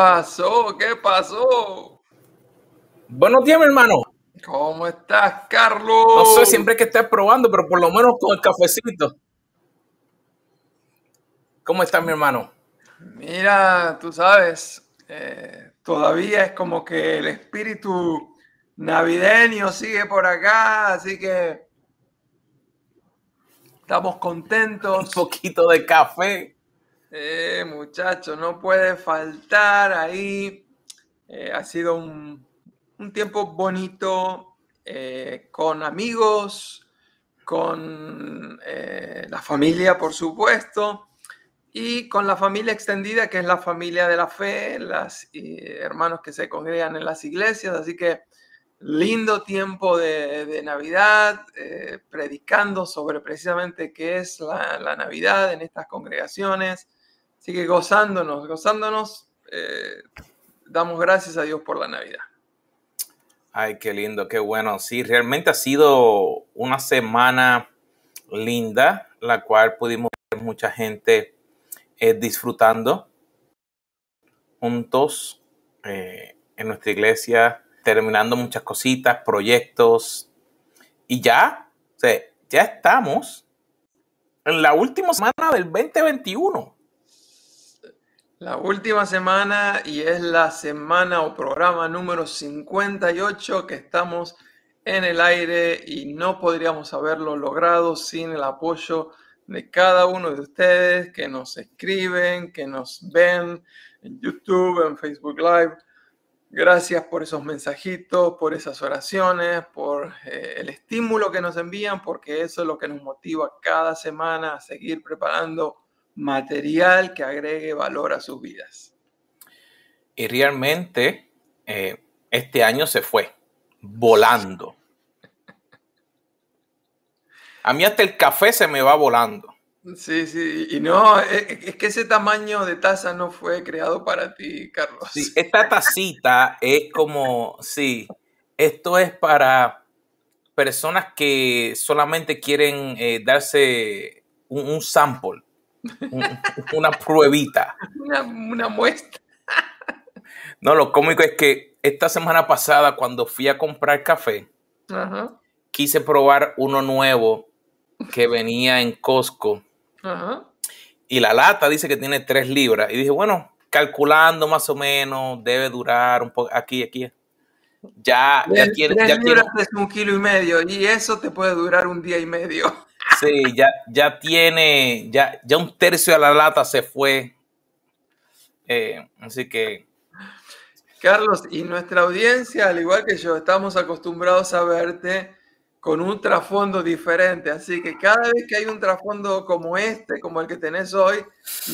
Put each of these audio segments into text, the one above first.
pasó? ¿Qué pasó? Buenos días, mi hermano. ¿Cómo estás, Carlos? No sé, siempre que estés probando, pero por lo menos con el cafecito. ¿Cómo estás, mi hermano? Mira, tú sabes, eh, todavía es como que el espíritu navideño sigue por acá, así que estamos contentos. Un poquito de café. Eh, muchachos, no puede faltar ahí. Eh, ha sido un, tiempo bonito eh, con amigos, con la familia, por supuesto, y con la familia extendida, que es la familia de la fe, los hermanos que se congregan en las iglesias. Así que lindo tiempo de, Navidad, predicando sobre precisamente qué es la Navidad en estas congregaciones Así que gozándonos, gozándonos, eh, damos gracias a Dios por la Navidad. Ay, qué lindo, qué bueno. Sí, realmente ha sido una semana linda, la cual pudimos ver mucha gente eh, disfrutando juntos eh, en nuestra iglesia, terminando muchas cositas, proyectos. Y ya, o ya estamos en la última semana del 2021 la última semana y es la semana o programa número 58 que estamos en el aire y no podríamos haberlo logrado sin el apoyo de cada uno de ustedes que nos escriben, que nos ven en YouTube, en Facebook Live. Gracias por esos mensajitos, por esas oraciones, por eh, el estímulo que nos envían, porque eso es lo que nos motiva cada semana a seguir preparando material que agregue valor a sus vidas. Y realmente eh, este año se fue volando. A mí hasta el café se me va volando. Sí, sí, y no, es, que ese tamaño de taza no fue creado para ti, Carlos. Sí, esta tacita es como, sí, esto es para personas que solamente quieren eh, darse un sample una pruebita. Una, muestra. No, lo cómico es que esta semana pasada, cuando fui a comprar café, quise probar uno nuevo que venía en Costco. Y la lata dice que tiene tres libras. Y dije, bueno, calculando más o menos, debe durar un poco aquí, aquí. Ya, ya tiene. ya libras es un kilo y medio y eso te puede durar un día y medio. Sí, ya, ya tiene, ya, ya un tercio de la lata se fue. Eh, así que. Carlos, y nuestra audiencia, al igual que yo, estamos acostumbrados a verte con un trasfondo diferente. Así que cada vez que hay un trasfondo como este, como el que tenés hoy,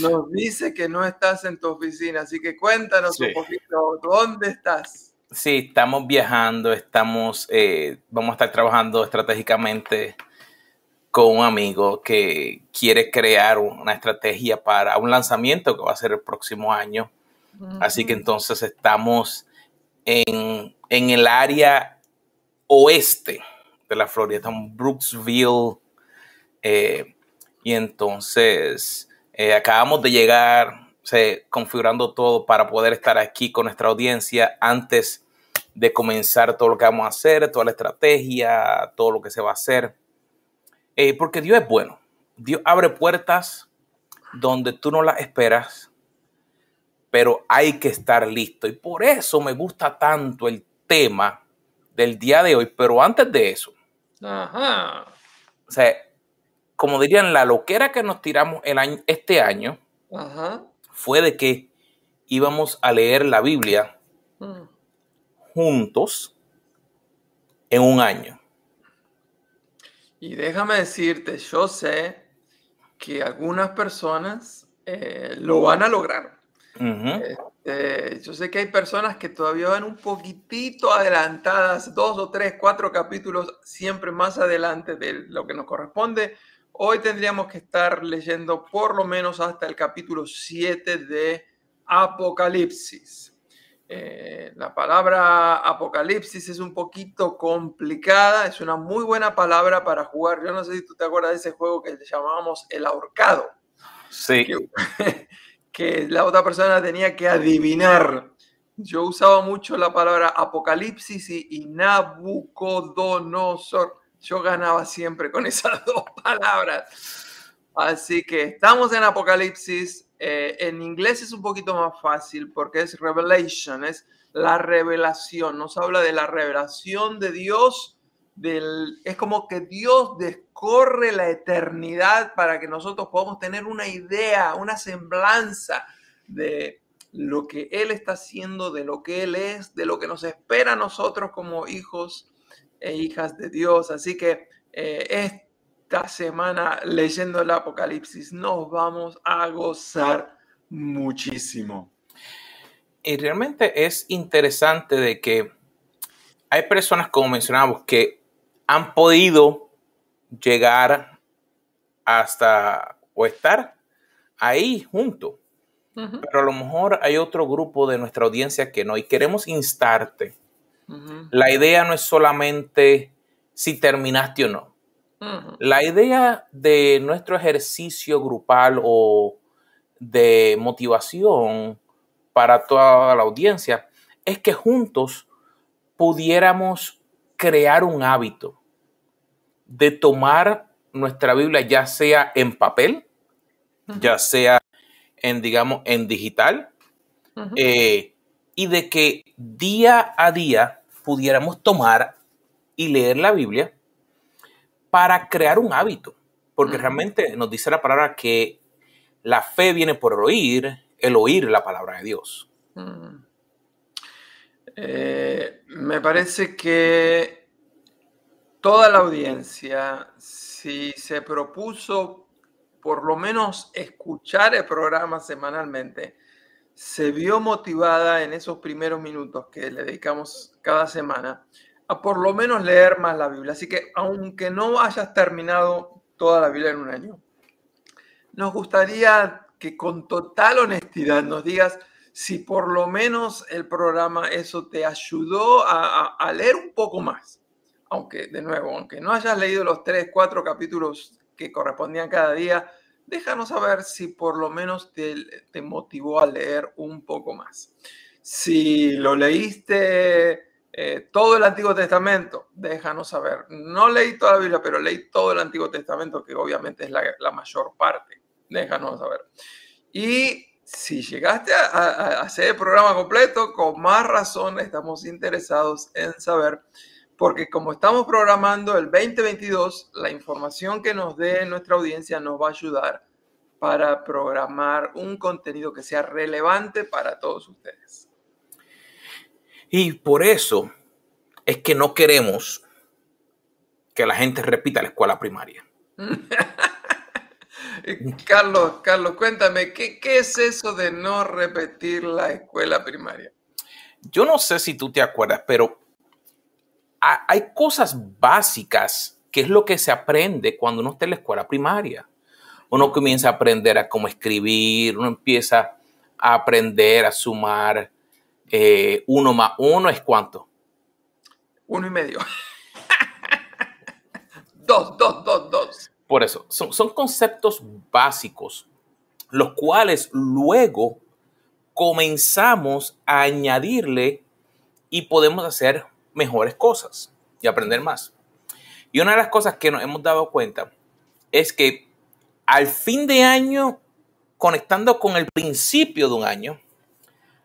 nos dice que no estás en tu oficina. Así que cuéntanos un poquito, ¿dónde estás? Sí, estamos viajando, estamos, eh, vamos a estar trabajando estratégicamente con un amigo que quiere crear una estrategia para un lanzamiento que va a ser el próximo año. Así que entonces estamos en, el área oeste de la Florida, en Brooksville. Eh, y entonces eh, acabamos de llegar, configurando todo para poder estar aquí con nuestra audiencia antes de comenzar todo lo que vamos a hacer, toda la estrategia, todo lo que se va a hacer. Eh, porque Dios es bueno. Dios abre puertas donde tú no las esperas, pero hay que estar listo. Y por eso me gusta tanto el tema del día de hoy. Pero antes de eso, Ajá. o sea, como dirían, la loquera que nos tiramos el año, este año fue de que íbamos a leer la Biblia mm. juntos en un año. Y déjame decirte, yo sé que algunas personas eh, lo van a lograr. Este, yo sé que hay personas que todavía van un poquitito adelantadas, dos o tres, cuatro capítulos siempre más adelante de lo que nos corresponde. Hoy tendríamos que estar leyendo por lo menos hasta el capítulo 7 de Apocalipsis. Eh, la palabra apocalipsis es un poquito complicada, es una muy buena palabra para jugar. Yo no sé si tú te acuerdas de ese juego que llamábamos el ahorcado. Sí. Que, que la otra persona tenía que adivinar. Yo usaba mucho la palabra apocalipsis y, y Nabucodonosor. Yo ganaba siempre con esas dos palabras. Así que estamos en Apocalipsis. Eh, en inglés es un poquito más fácil porque es revelation, es la revelación. Nos habla de la revelación de Dios. Del, es como que Dios descorre la eternidad para que nosotros podamos tener una idea, una semblanza de lo que Él está haciendo, de lo que Él es, de lo que nos espera a nosotros como hijos e hijas de Dios. Así que eh, esta semana leyendo el Apocalipsis nos vamos a gozar muchísimo. Y realmente es interesante de que hay personas, como mencionamos, que han podido llegar hasta o estar ahí junto. Pero a lo mejor hay otro grupo de nuestra audiencia que no. Y queremos instarte la idea no es solamente si terminaste o no. La idea de nuestro ejercicio grupal o de motivación para toda la audiencia es que juntos pudiéramos crear un hábito de tomar nuestra Biblia ya sea en papel, ya sea en, digamos, en digital, y de que día a día pudiéramos tomar y leer la Biblia para crear un hábito, porque realmente nos dice la palabra que la fe viene por oír, el oír la palabra de Dios. Eh, me parece que toda la audiencia, si se propuso por lo menos escuchar el programa semanalmente, se vio motivada en esos primeros minutos que le dedicamos cada semana a por lo menos leer más la Biblia. Así que aunque no hayas terminado toda la Biblia en un año, nos gustaría que con total honestidad nos digas si por lo menos el programa eso te ayudó a, leer un poco más. Aunque, de nuevo, aunque no hayas leído los tres, cuatro capítulos que correspondían cada día, déjanos saber si por lo menos te, motivó a leer un poco más. Si lo leíste eh, todo el Antiguo Testamento, déjanos saber. No leí toda la Biblia, pero leí todo el Antiguo Testamento, que obviamente es la, mayor parte. Déjanos saber. Y si llegaste a, a, hacer el programa completo, con más razón estamos interesados en saber porque como estamos programando el 2022, la información que nos dé nuestra audiencia nos va a ayudar para programar un contenido que sea relevante para todos ustedes. Y por eso es que no queremos que la gente repita la escuela primaria. Carlos, Carlos, cuéntame, ¿qué, ¿qué es eso de no repetir la escuela primaria? Yo no sé si tú te acuerdas, pero hay cosas básicas que es lo que se aprende cuando uno está en la escuela primaria. Uno comienza a aprender a cómo escribir, uno empieza a aprender a sumar. Eh, uno más uno es cuánto? Uno y medio. dos, dos, dos, dos. Por eso, son, son conceptos básicos, los cuales luego comenzamos a añadirle y podemos hacer mejores cosas y aprender más. Y una de las cosas que nos hemos dado cuenta es que al fin de año, conectando con el principio de un año,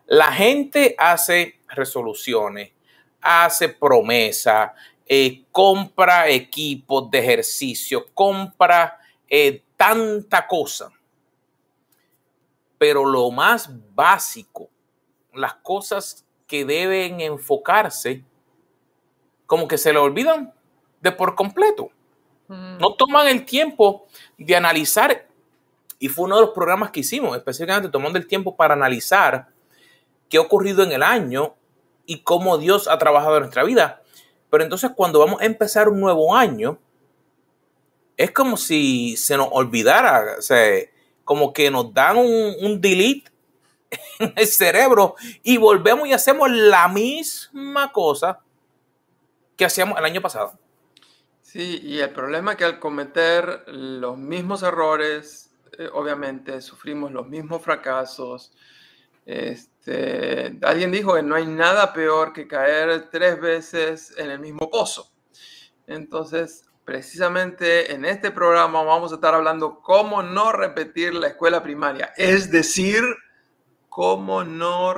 la gente hace resoluciones, hace promesas, eh, compra equipos de ejercicio, compra eh, tanta cosa. Pero lo más básico, las cosas que deben enfocarse como que se le olvidan de por completo. Mm. No toman el tiempo de analizar, y fue uno de los programas que hicimos, específicamente tomando el tiempo para analizar qué ha ocurrido en el año y cómo Dios ha trabajado en nuestra vida. Pero entonces cuando vamos a empezar un nuevo año, es como si se nos olvidara, o sea, como que nos dan un, un delete en el cerebro y volvemos y hacemos la misma cosa que hacíamos el año pasado. Sí, y el problema es que al cometer los mismos errores eh, obviamente sufrimos los mismos fracasos. Este, alguien dijo que no hay nada peor que caer tres veces en el mismo pozo. Entonces, precisamente en este programa vamos a estar hablando cómo no repetir la escuela primaria, es decir, cómo no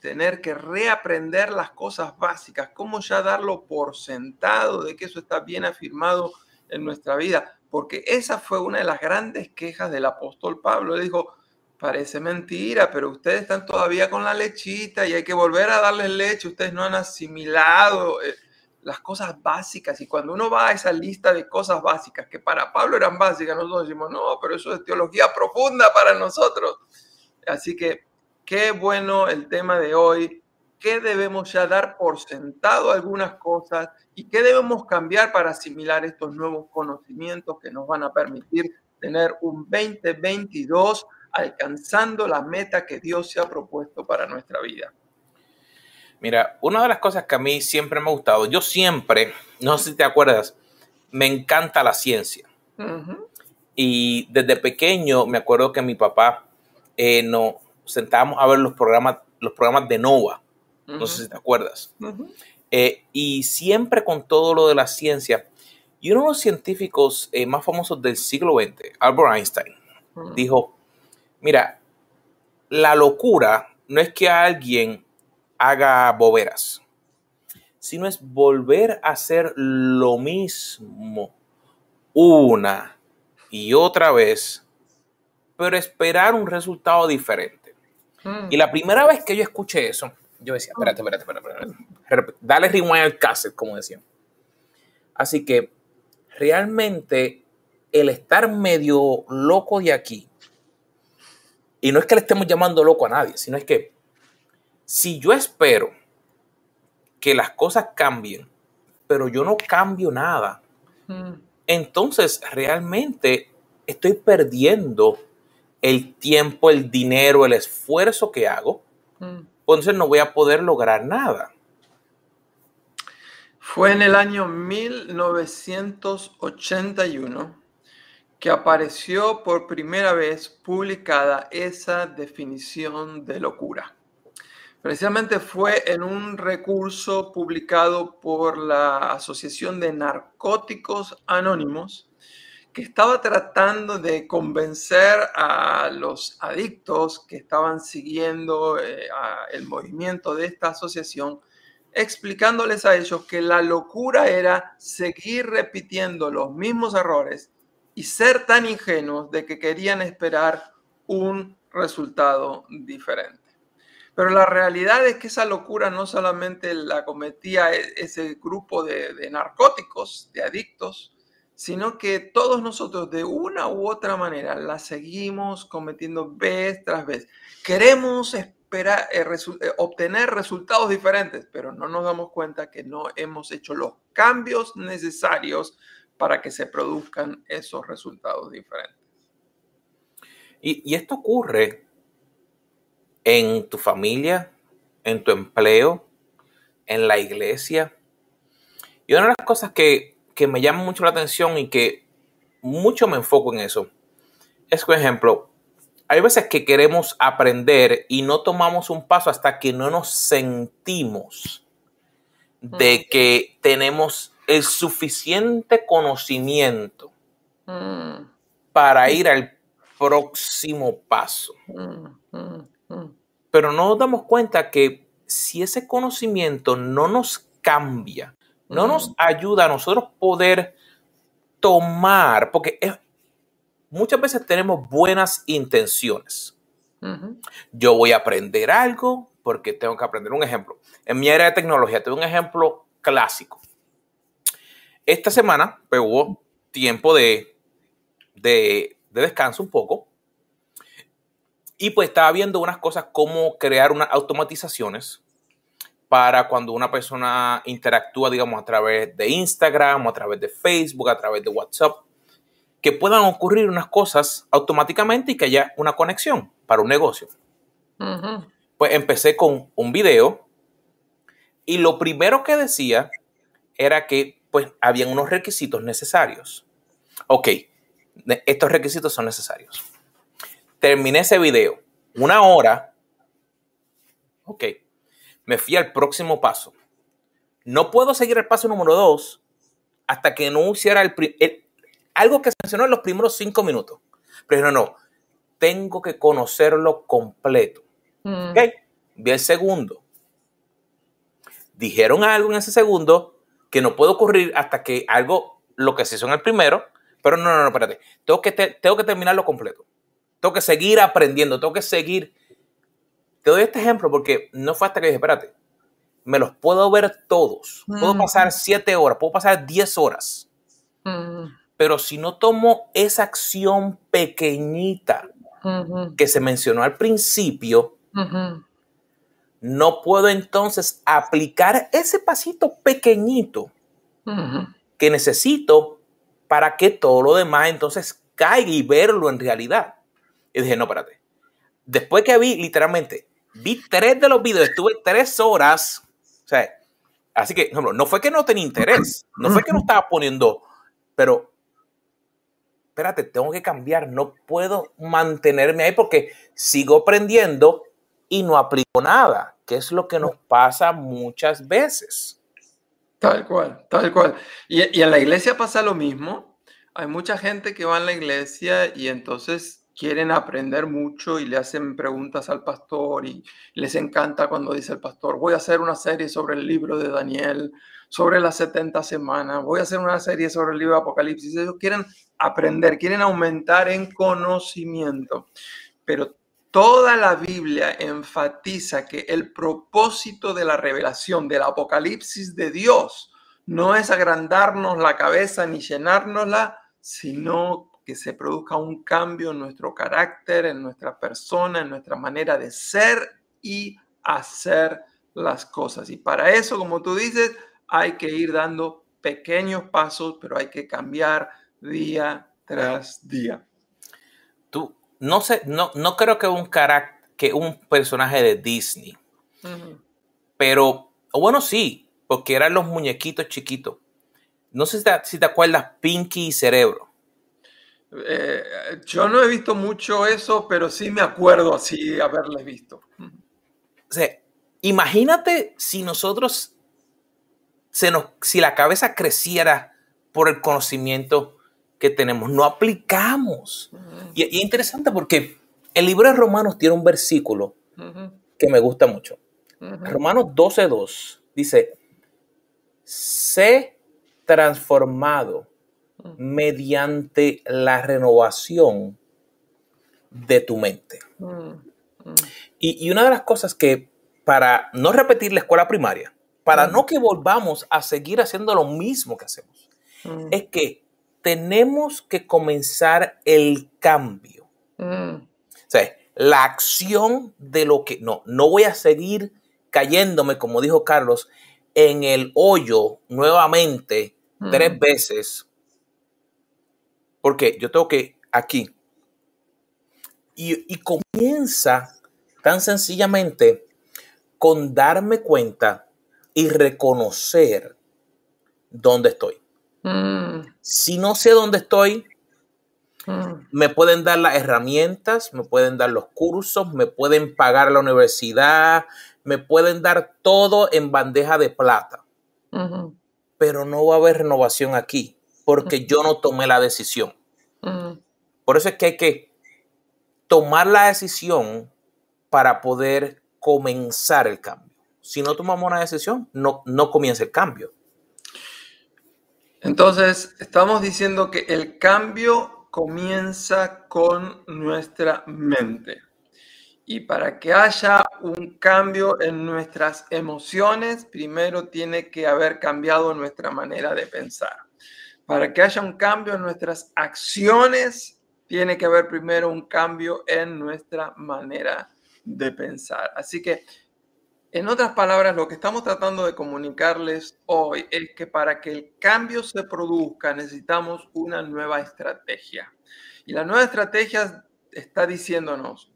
tener que reaprender las cosas básicas, cómo ya darlo por sentado de que eso está bien afirmado en nuestra vida, porque esa fue una de las grandes quejas del apóstol Pablo. Él dijo, parece mentira, pero ustedes están todavía con la lechita y hay que volver a darles leche, ustedes no han asimilado. Eh, las cosas básicas. Y cuando uno va a esa lista de cosas básicas, que para Pablo eran básicas, nosotros decimos, no, pero eso es teología profunda para nosotros. Así que qué bueno el tema de hoy, qué debemos ya dar por sentado algunas cosas y qué debemos cambiar para asimilar estos nuevos conocimientos que nos van a permitir tener un 2022 alcanzando la meta que Dios se ha propuesto para nuestra vida. Mira, una de las cosas que a mí siempre me ha gustado, yo siempre, no sé si te acuerdas, me encanta la ciencia. Y desde pequeño me acuerdo que mi papá eh, nos sentábamos a ver los programas, los programas de NOVA. No sé si te acuerdas. Eh, y siempre con todo lo de la ciencia. Y uno de los científicos eh, más famosos del siglo XX, Albert Einstein, dijo, mira, la locura no es que alguien haga boberas, sino es volver a hacer lo mismo una y otra vez, pero esperar un resultado diferente. Y la primera vez que yo escuché eso, yo decía, espérate, espérate, espérate, espérate. dale rewind al cassette, como decían. Así que realmente el estar medio loco de aquí, y no es que le estemos llamando loco a nadie, sino es que si yo espero que las cosas cambien, pero yo no cambio nada, mm. entonces realmente estoy perdiendo el tiempo, el dinero, el esfuerzo que hago. Mm. Entonces no voy a poder lograr nada. Fue en el año 1981 que apareció por primera vez publicada esa definición de locura. Precisamente fue en un recurso publicado por la Asociación de Narcóticos Anónimos que estaba tratando de convencer a los adictos que estaban siguiendo eh, el movimiento de esta asociación, explicándoles a ellos que la locura era seguir repitiendo los mismos errores y ser tan ingenuos de que querían esperar un resultado diferente. Pero la realidad es que esa locura no solamente la cometía e-, ese grupo de, narcóticos, de adictos, sino que todos nosotros de una u otra manera la seguimos cometiendo vez tras vez. Queremos esperar, eh, eh, obtener resultados diferentes, pero no nos damos cuenta que no hemos hecho los cambios necesarios para que se produzcan esos resultados diferentes. Y, y esto ocurre en tu familia, en tu empleo, en la iglesia. Y una de las cosas que, me llama mucho la atención y que mucho me enfoco en eso es, por ejemplo, hay veces que queremos aprender y no tomamos un paso hasta que no nos sentimos de que tenemos el suficiente conocimiento mm. para ir al próximo paso. Mm, pero no nos damos cuenta que si ese conocimiento no nos cambia, no nos ayuda a nosotros poder tomar, porque muchas veces tenemos buenas intenciones. Yo voy a aprender algo porque tengo que aprender un ejemplo. En mi área de tecnología, tengo un ejemplo clásico. Esta semana pues, hubo tiempo de, de descanso un poco y pues estaba viendo unas cosas, cómo crear unas automatizaciones para cuando una persona interactúa, digamos, a través de Instagram, o a través de Facebook, a través de WhatsApp, que puedan ocurrir unas cosas automáticamente y que haya una conexión para un negocio. Pues empecé con un video y lo primero que decía era que pues habían unos requisitos necesarios. Ok, estos requisitos son necesarios. Terminé ese video, una hora. Ok, me fui al próximo paso. No puedo seguir el paso número dos hasta que no hiciera el, algo que se mencionó en los primeros cinco minutos. Pero no, no, tengo que conocerlo completo. Mm. Ok, vi el segundo. Dijeron algo en ese segundo que no puede ocurrir hasta que algo, lo que se hizo en el primero, pero no, no, no, espérate. Tengo que, tengo que terminarlo completo. Tengo que seguir aprendiendo, tengo que seguir. Te doy este ejemplo porque no fue hasta que dije, espérate, me los puedo ver todos. Puedo mm. pasar siete horas, puedo pasar diez horas. Mm. Pero si no tomo esa acción pequeñita que se mencionó al principio, no puedo entonces aplicar ese pasito pequeñito que necesito para que todo lo demás entonces caiga y verlo en realidad. Y dije, no, espérate. Después que vi, literalmente, vi tres de los videos, estuve tres horas. O sea, así que, no, no fue que no tenía interés, no fue que no estaba poniendo, pero espérate, tengo que cambiar, no puedo mantenerme ahí porque sigo aprendiendo y no aplico nada, que es lo que nos pasa muchas veces. Tal cual, tal cual. Y, y en la iglesia pasa lo mismo. Hay mucha gente que va a la iglesia y entonces quieren aprender mucho y le hacen preguntas al pastor y les encanta cuando dice el pastor, voy a hacer una serie sobre el libro de Daniel, sobre las 70 semanas, voy a hacer una serie sobre el libro de Apocalipsis. Ellos quieren aprender, quieren aumentar en conocimiento, pero Toda la Biblia enfatiza que el propósito de la revelación del Apocalipsis de Dios no es agrandarnos la cabeza ni llenárnosla, sino que se produzca un cambio en nuestro carácter, en nuestra persona, en nuestra manera de ser y hacer las cosas. Y para eso, como tú dices, hay que ir dando pequeños pasos, pero hay que cambiar día tras día. Tú, no sé, no, no creo que un que un personaje de Disney. Pero, bueno, sí, porque eran los muñequitos chiquitos. No sé si te, acuerdas, Pinky y Cerebro. Eh, yo no he visto mucho eso, pero sí me acuerdo así haberle visto. O sea, imagínate si nosotros, se nos, si la cabeza creciera por el conocimiento que tenemos, no aplicamos. y, es interesante porque el libro de Romanos tiene un versículo que me gusta mucho. Romanos 12.2 dice, sé transformado mediante la renovación de tu mente. Y, y, una de las cosas que, para no repetir la escuela primaria, para no que volvamos a seguir haciendo lo mismo que hacemos, es que tenemos que comenzar el cambio. Mm. O sea, la acción de lo que no, no voy a seguir cayéndome, como dijo Carlos, en el hoyo nuevamente mm. tres veces. Porque yo tengo que aquí. Y, y comienza tan sencillamente con darme cuenta y reconocer dónde estoy. Mm. Si no sé dónde estoy, mm. me pueden dar las herramientas, me pueden dar los cursos, me pueden pagar la universidad, me pueden dar todo en bandeja de plata. Pero no va a haber renovación aquí porque yo no tomé la decisión. Mm. Por eso es que hay que tomar la decisión para poder comenzar el cambio. Si no tomamos una decisión, no, no comienza el cambio. Entonces, estamos diciendo que el cambio comienza con nuestra mente. Y para que haya un cambio en nuestras emociones, primero tiene que haber cambiado nuestra manera de pensar. Para que haya un cambio en nuestras acciones, tiene que haber primero un cambio en nuestra manera de pensar. Así que en otras palabras, lo que estamos tratando de comunicarles hoy es que para que el cambio se produzca necesitamos una nueva estrategia. Y la nueva estrategia está diciéndonos,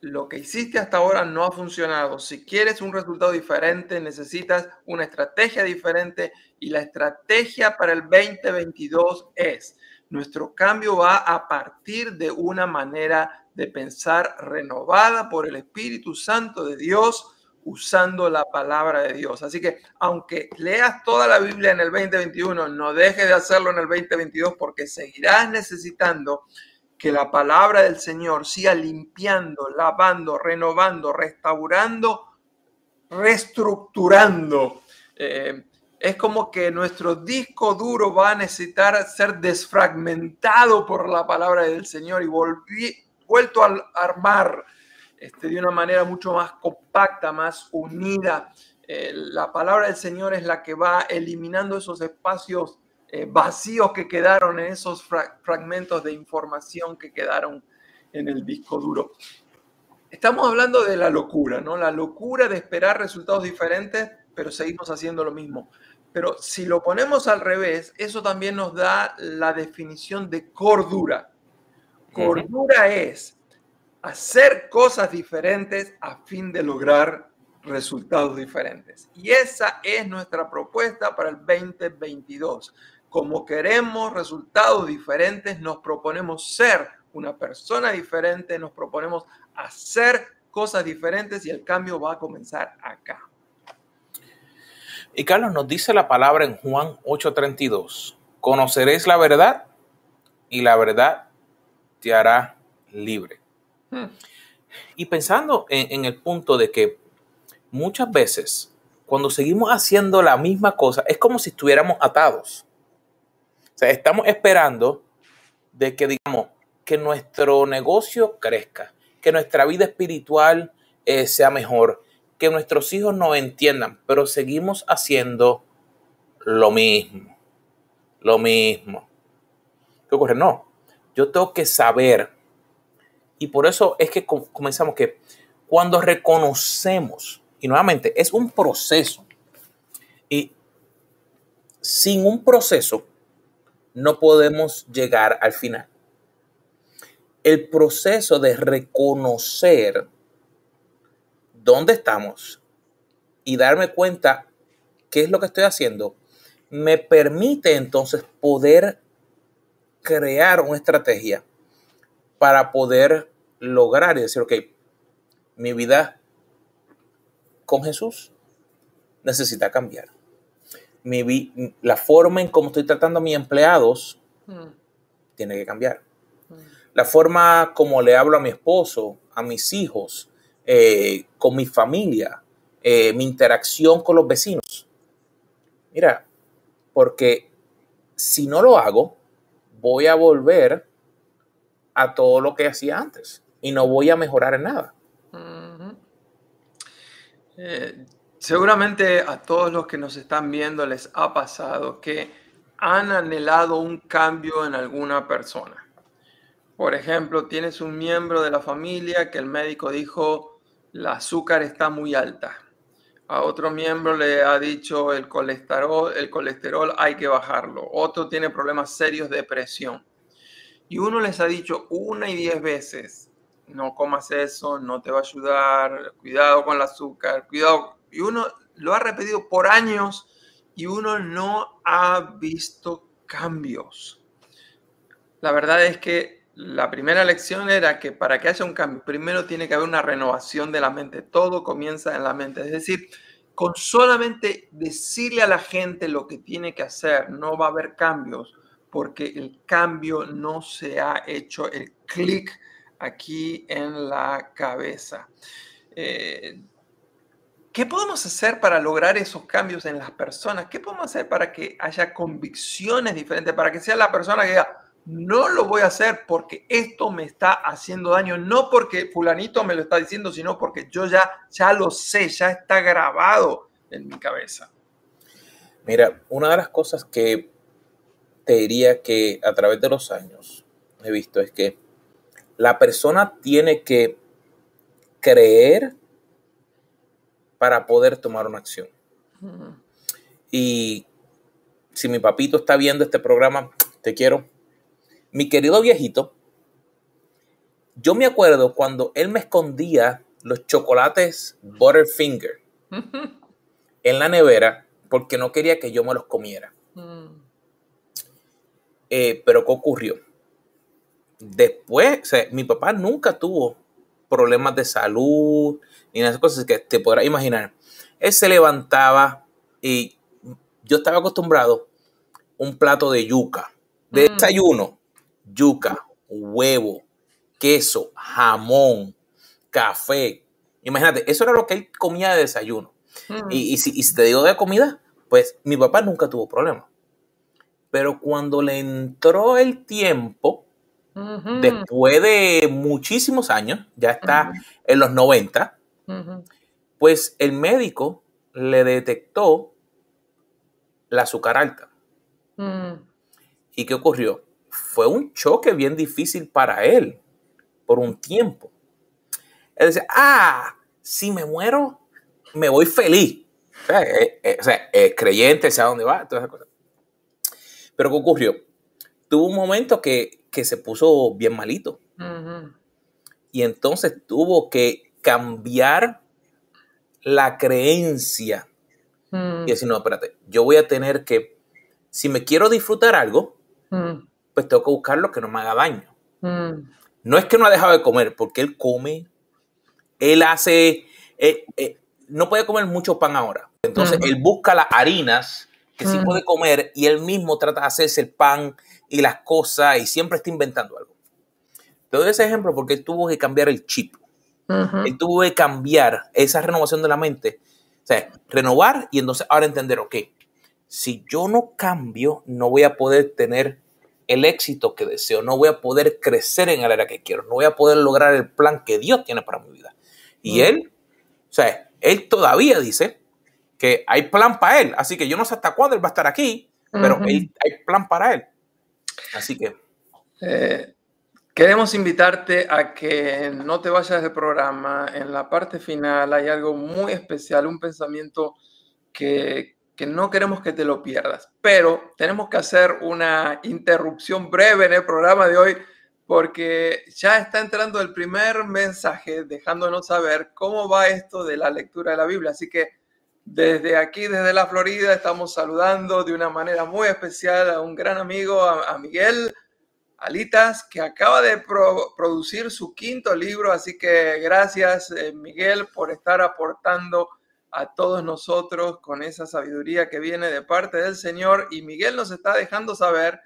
lo que hiciste hasta ahora no ha funcionado. Si quieres un resultado diferente, necesitas una estrategia diferente y la estrategia para el 2022 es Nuestro cambio va a partir de una manera de pensar renovada por el Espíritu Santo de Dios usando la palabra de Dios. Así que aunque leas toda la Biblia en el 2021, no dejes de hacerlo en el 2022 porque seguirás necesitando que la palabra del Señor siga limpiando, lavando, renovando, restaurando, reestructurando. Eh, es como que nuestro disco duro va a necesitar ser desfragmentado por la palabra del Señor y vuelto a armar este, de una manera mucho más compacta, más unida. Eh, la palabra del Señor es la que va eliminando esos espacios eh, vacíos que quedaron en esos fragmentos de información que quedaron en el disco duro. Estamos hablando de la locura, ¿no? La locura de esperar resultados diferentes, pero seguimos haciendo lo mismo. Pero si lo ponemos al revés, eso también nos da la definición de cordura. Cordura es hacer cosas diferentes a fin de lograr resultados diferentes. Y esa es nuestra propuesta para el 2022. Como queremos resultados diferentes, nos proponemos ser una persona diferente, nos proponemos hacer cosas diferentes y el cambio va a comenzar acá. Y Carlos nos dice la palabra en Juan 8:32, conoceréis la verdad y la verdad te hará libre. Y pensando en, el punto de que muchas veces cuando seguimos haciendo la misma cosa es como si estuviéramos atados. O sea, estamos esperando de que, digamos, que nuestro negocio crezca, que nuestra vida espiritual eh, sea mejor, que nuestros hijos nos entiendan, pero seguimos haciendo lo mismo, lo mismo. ¿Qué ocurre? No, yo tengo que saber y por eso es que comenzamos que cuando reconocemos, y nuevamente es un proceso, y sin un proceso no podemos llegar al final. El proceso de reconocer dónde estamos y darme cuenta qué es lo que estoy haciendo, me permite entonces poder crear una estrategia para poder lograr y decir, ok, mi vida con Jesús necesita cambiar. Mi, la forma en cómo estoy tratando a mis empleados mm. tiene que cambiar. Mm. La forma como le hablo a mi esposo, a mis hijos, eh, con mi familia, eh, mi interacción con los vecinos. Mira, porque si no lo hago, voy a volver a todo lo que hacía antes y no voy a mejorar en nada. Eh, seguramente a todos los que nos están viendo les ha pasado que han anhelado un cambio en alguna persona. Por ejemplo, tienes un miembro de la familia que el médico dijo la azúcar está muy alta. A otro miembro le ha dicho el colesterol, el colesterol hay que bajarlo. Otro tiene problemas serios de presión y uno les ha dicho una y diez veces, no comas eso, no te va a ayudar, cuidado con el azúcar, cuidado. Y uno lo ha repetido por años y uno no ha visto cambios. La verdad es que la primera lección era que para que haya un cambio, primero tiene que haber una renovación de la mente. Todo comienza en la mente. Es decir, con solamente decirle a la gente lo que tiene que hacer, no va a haber cambios porque el cambio no se ha hecho el clic aquí en la cabeza. Eh, ¿Qué podemos hacer para lograr esos cambios en las personas? ¿Qué podemos hacer para que haya convicciones diferentes, para que sea la persona que diga, no lo voy a hacer porque esto me está haciendo daño, no porque fulanito me lo está diciendo, sino porque yo ya, ya lo sé, ya está grabado en mi cabeza? Mira, una de las cosas que te diría que a través de los años he visto es que la persona tiene que creer para poder tomar una acción. Y si mi papito está viendo este programa, te quiero. Mi querido viejito, yo me acuerdo cuando él me escondía los chocolates Butterfinger en la nevera porque no quería que yo me los comiera. Eh, pero ¿qué ocurrió? Después, o sea, mi papá nunca tuvo problemas de salud ni esas cosas que te podrás imaginar. Él se levantaba y yo estaba acostumbrado a un plato de yuca, de mm. desayuno, yuca, huevo, queso, jamón, café. Imagínate, eso era lo que él comía de desayuno. Mm. Y, si, te digo de comida, pues mi papá nunca tuvo problema. Pero cuando le entró el tiempo, después de muchísimos años, ya está en los 90, pues el médico le detectó la azúcar alta. ¿Y qué ocurrió? Fue un choque bien difícil para él por un tiempo. Él dice, ah, si me muero, me voy feliz. O sea, eh, eh, eh, creyente, sea dónde va, todas esas cosas. Pero ¿qué ocurrió? Tuvo un momento que, se puso bien malito. Y entonces tuvo que cambiar la creencia. Y decir, no, espérate, yo voy a tener que, si me quiero disfrutar algo, pues tengo que buscar lo que no me haga daño. No es que no ha dejado de comer, porque él come, él hace, no puede comer mucho pan ahora. Entonces, él busca las harinas que sí puede comer y él mismo trata de hacerse el pan y las cosas y siempre está inventando algo. Te doy ese ejemplo porque él tuvo que cambiar el chip. Él tuvo que cambiar esa renovación de la mente. O sea, renovar y entonces ahora entender, ok, si yo no cambio, no voy a poder tener el éxito que deseo, no voy a poder crecer en el área que quiero, no voy a poder lograr el plan que Dios tiene para mi vida. Y él, o sea, él todavía dice que hay plan para él, así que yo no sé hasta cuándo él va a estar aquí, pero hay plan para él. Así que... Eh, queremos invitarte a que no te vayas del programa. En la parte final hay algo muy especial, un pensamiento que, que no queremos que te lo pierdas. Pero tenemos que hacer una interrupción breve en el programa de hoy porque ya está entrando el primer mensaje dejándonos saber cómo va esto de la lectura de la Biblia. Así que desde aquí, desde la Florida, estamos saludando de una manera muy especial a un gran amigo, a, Miguel Alitas, que acaba de producir su quinto libro. Así que gracias, eh, Miguel, por estar aportando a todos nosotros con esa sabiduría que viene de parte del Señor. Y Miguel nos está dejando saber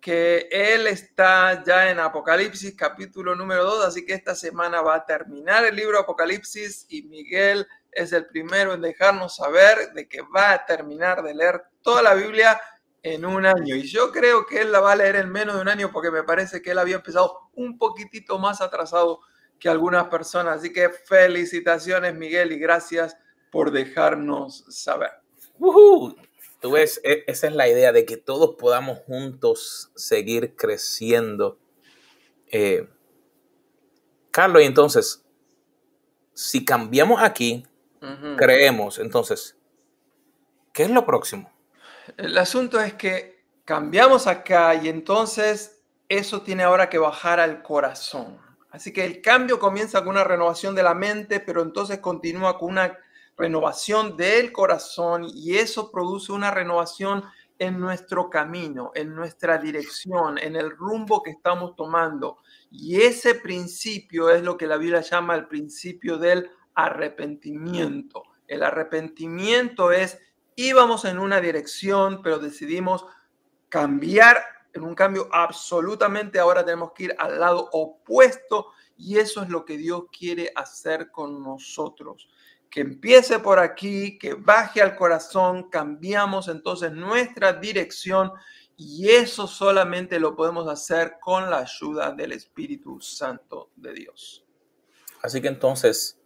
que él está ya en Apocalipsis capítulo número 2, así que esta semana va a terminar el libro Apocalipsis y Miguel es el primero en dejarnos saber de que va a terminar de leer toda la Biblia en un año. Y yo creo que él la va a leer en menos de un año porque me parece que él había empezado un poquitito más atrasado que algunas personas. Así que felicitaciones Miguel y gracias por dejarnos saber. Tú ves, e, esa es la idea de que todos podamos juntos seguir creciendo. Eh, Carlos, y entonces, si cambiamos aquí, creemos. Entonces, ¿qué es lo próximo? El asunto es que cambiamos acá y entonces eso tiene ahora que bajar al corazón. Así que el cambio comienza con una renovación de la mente, pero entonces continúa con una renovación del corazón y eso produce una renovación en nuestro camino, en nuestra dirección, en el rumbo que estamos tomando. Y ese principio es lo que la Biblia llama el principio del arrepentimiento. El arrepentimiento es, íbamos en una dirección, pero decidimos cambiar en un cambio absolutamente, ahora tenemos que ir al lado opuesto y eso es lo que Dios quiere hacer con nosotros. Que empiece por aquí, que baje al corazón, cambiamos entonces nuestra dirección y eso solamente lo podemos hacer con la ayuda del Espíritu Santo de Dios. Así que entonces,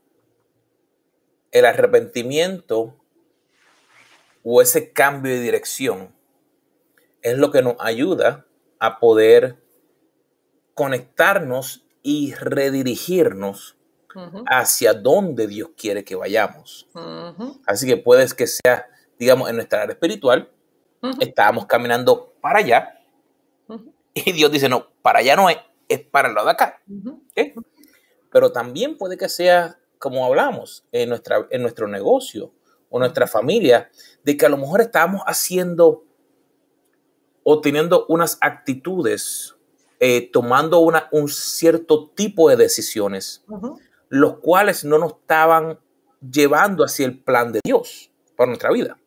el arrepentimiento o ese cambio de dirección es lo que nos ayuda a poder conectarnos y redirigirnos hacia donde Dios quiere que vayamos. Así que puede que sea, digamos, en nuestra área espiritual, estábamos caminando para allá y Dios dice, no, para allá no es, es para el lado de acá. Pero también puede que sea como hablamos, en, nuestra, en nuestro negocio o nuestra familia, de que a lo mejor estábamos haciendo o teniendo unas actitudes, eh, tomando una, un cierto tipo de decisiones, los cuales no nos estaban llevando hacia el plan de Dios para nuestra vida.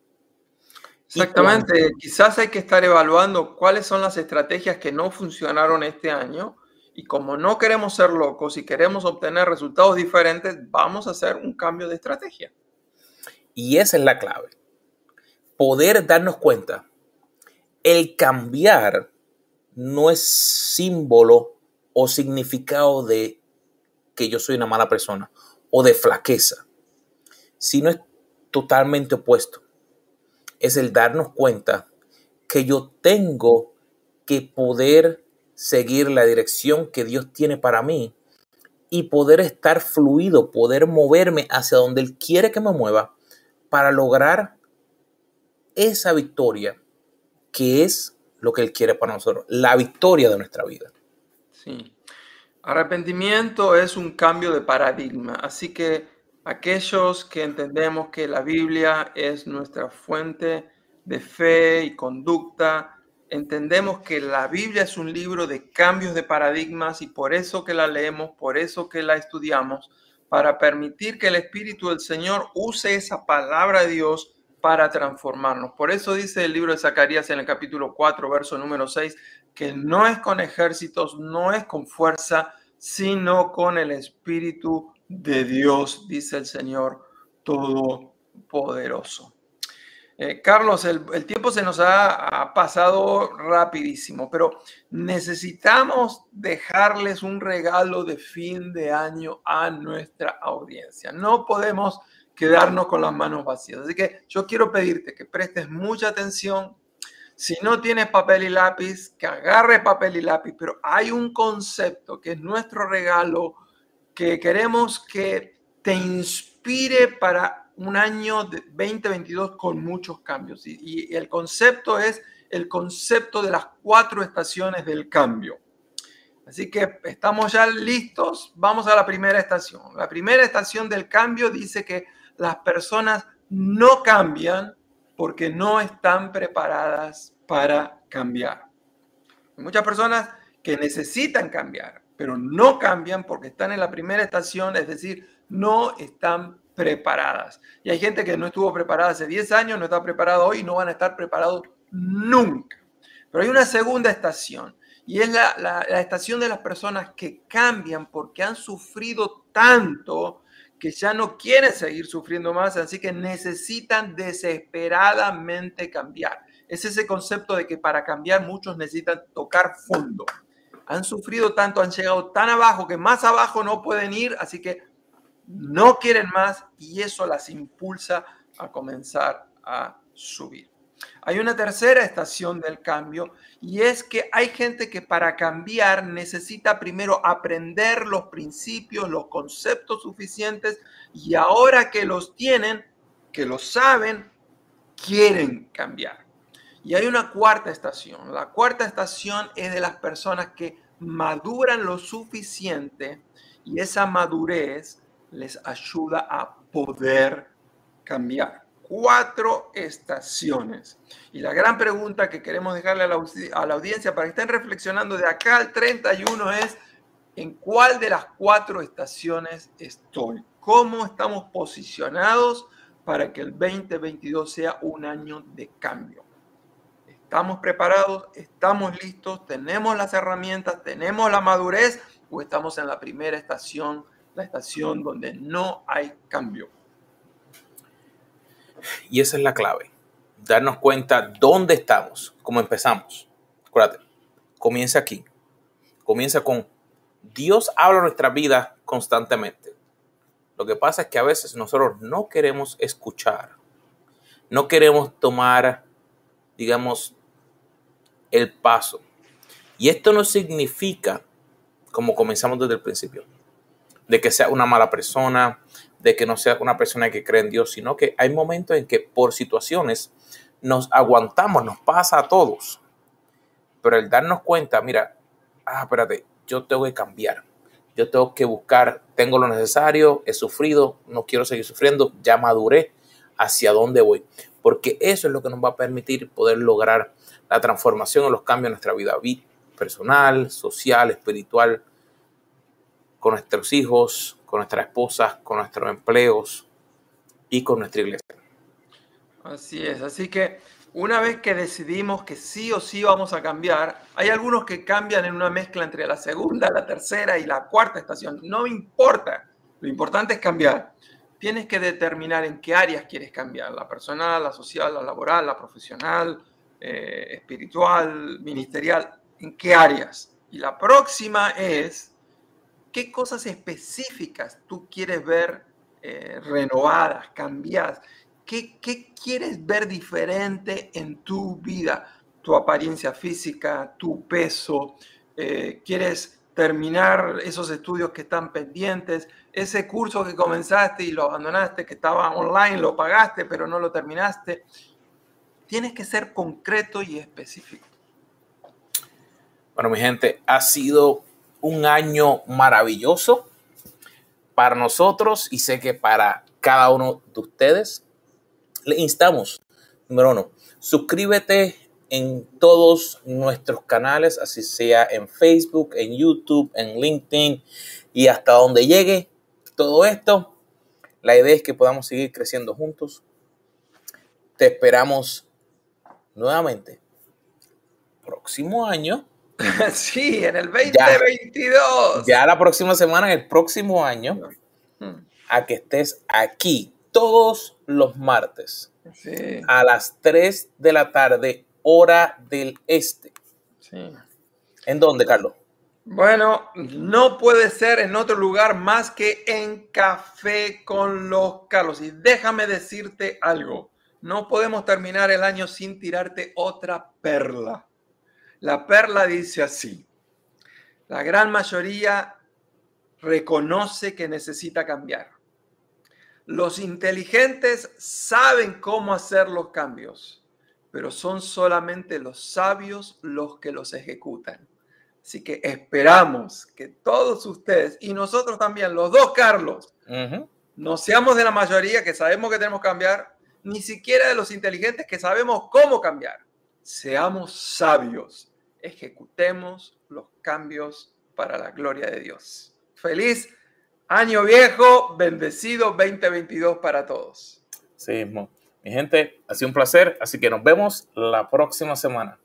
Exactamente, quizás hay que estar evaluando cuáles son las estrategias que no funcionaron este año y como no queremos ser locos y queremos obtener resultados diferentes, vamos a hacer un cambio de estrategia. Y esa es la clave. Poder darnos cuenta, el cambiar no es símbolo o significado de que yo soy una mala persona o de flaqueza, sino es totalmente opuesto es el darnos cuenta que yo tengo que poder seguir la dirección que Dios tiene para mí y poder estar fluido, poder moverme hacia donde Él quiere que me mueva para lograr esa victoria que es lo que Él quiere para nosotros, la victoria de nuestra vida. Sí. Arrepentimiento es un cambio de paradigma, así que aquellos que entendemos que la Biblia es nuestra fuente de fe y conducta, entendemos que la Biblia es un libro de cambios de paradigmas y por eso que la leemos, por eso que la estudiamos, para permitir que el Espíritu del Señor use esa palabra de Dios para transformarnos. Por eso dice el libro de Zacarías en el capítulo 4, verso número 6, que no es con ejércitos, no es con fuerza, sino con el Espíritu de Dios, dice el Señor Todopoderoso. Eh, Carlos, el, tiempo se nos ha, pasado rapidísimo, pero necesitamos dejarles un regalo de fin de año a nuestra audiencia. No podemos quedarnos con las manos vacías. Así que yo quiero pedirte que prestes mucha atención. Si no tienes papel y lápiz, que agarre papel y lápiz, pero hay un concepto que es nuestro regalo que queremos que te inspire para un año de 2022 con muchos cambios. Y, el concepto es el concepto de las cuatro estaciones del cambio. Así que estamos ya listos. Vamos a la primera estación. La primera estación del cambio dice que las personas no cambian porque no están preparadas para cambiar. Muchas personas que necesitan cambiar, pero no cambian porque están en la primera estación, es decir, no están preparadas. Y hay gente que no estuvo preparada hace 10 años, no está preparada hoy y no van a estar preparados nunca. Pero hay una segunda estación y es la, la, estación de las personas que cambian porque han sufrido tanto que ya no quieren seguir sufriendo más, así que necesitan desesperadamente cambiar. Es ese concepto de que para cambiar muchos necesitan tocar fondo han sufrido tanto, han llegado tan abajo que más abajo no pueden ir, así que no quieren más y eso las impulsa a comenzar a subir. Hay una tercera estación del cambio y es que hay gente que para cambiar necesita primero aprender los principios, los conceptos suficientes y ahora que los tienen, que los saben, quieren cambiar. Y hay una cuarta estación. La cuarta estación es de las personas que maduran lo suficiente y esa madurez les ayuda a poder cambiar. Cuatro estaciones. Y la gran pregunta que queremos dejarle a la, a la audiencia para que estén reflexionando de acá al 31 es, ¿en cuál de las cuatro estaciones estoy? ¿Cómo estamos posicionados para que el 2022 sea un año de cambio? ¿Estamos preparados? ¿Estamos listos? ¿Tenemos las herramientas? ¿Tenemos la madurez? ¿O estamos en la primera estación, la estación donde no hay cambio? Y esa es la clave. Darnos cuenta dónde estamos, cómo empezamos. Acuérdate, comienza aquí. Comienza con Dios habla nuestra vida constantemente. Lo que pasa es que a veces nosotros no queremos escuchar. No queremos tomar, digamos, el paso. Y esto no significa, como comenzamos desde el principio, de que sea una mala persona, de que no sea una persona que cree en Dios, sino que hay momentos en que por situaciones nos aguantamos, nos pasa a todos. Pero el darnos cuenta, mira, ah, espérate, yo tengo que cambiar. Yo tengo que buscar, tengo lo necesario, he sufrido, no quiero seguir sufriendo, ya maduré. hacia dónde voy, porque eso es lo que nos va a permitir poder lograr la transformación o los cambios en nuestra vida personal, social, espiritual, con nuestros hijos, con nuestras esposas, con nuestros empleos y con nuestra iglesia. Así es, así que una vez que decidimos que sí o sí vamos a cambiar, hay algunos que cambian en una mezcla entre la segunda, la tercera y la cuarta estación. No importa, lo importante es cambiar. Tienes que determinar en qué áreas quieres cambiar, la personal, la social, la laboral, la profesional, eh, espiritual, ministerial, en qué áreas. Y la próxima es qué cosas específicas tú quieres ver eh, renovadas, cambiadas. ¿Qué, quieres ver diferente en tu vida? Tu apariencia física, tu peso. Eh, ¿Quieres terminar esos estudios que están pendientes? Ese curso que comenzaste y lo abandonaste, que estaba online, lo pagaste, pero no lo terminaste. Tienes que ser concreto y específico. Bueno, mi gente, ha sido un año maravilloso para nosotros y sé que para cada uno de ustedes le instamos, número uno, suscríbete en todos nuestros canales, así sea en Facebook, en YouTube, en LinkedIn y hasta donde llegue todo esto. La idea es que podamos seguir creciendo juntos. Te esperamos nuevamente próximo año. Sí, en el 2022. Ya, ya la próxima semana, en el próximo año, a que estés aquí todos los martes a las 3 de la tarde, hora del este. ¿En dónde, Carlos? Bueno, no puede ser en otro lugar más que en Café con los Carlos. Y déjame decirte algo, no podemos terminar el año sin tirarte otra perla. La perla dice así, la gran mayoría reconoce que necesita cambiar los inteligentes saben cómo hacer los cambios, pero son solamente los sabios los que los ejecutan. Así que esperamos que todos ustedes y nosotros también, los dos Carlos, no seamos de la mayoría que sabemos que tenemos que cambiar, ni siquiera de los inteligentes que sabemos cómo cambiar. Seamos sabios, ejecutemos los cambios para la gloria de Dios. Feliz Año viejo, bendecido 2022 para todos. Sí, mi gente, ha sido un placer, así que nos vemos la próxima semana.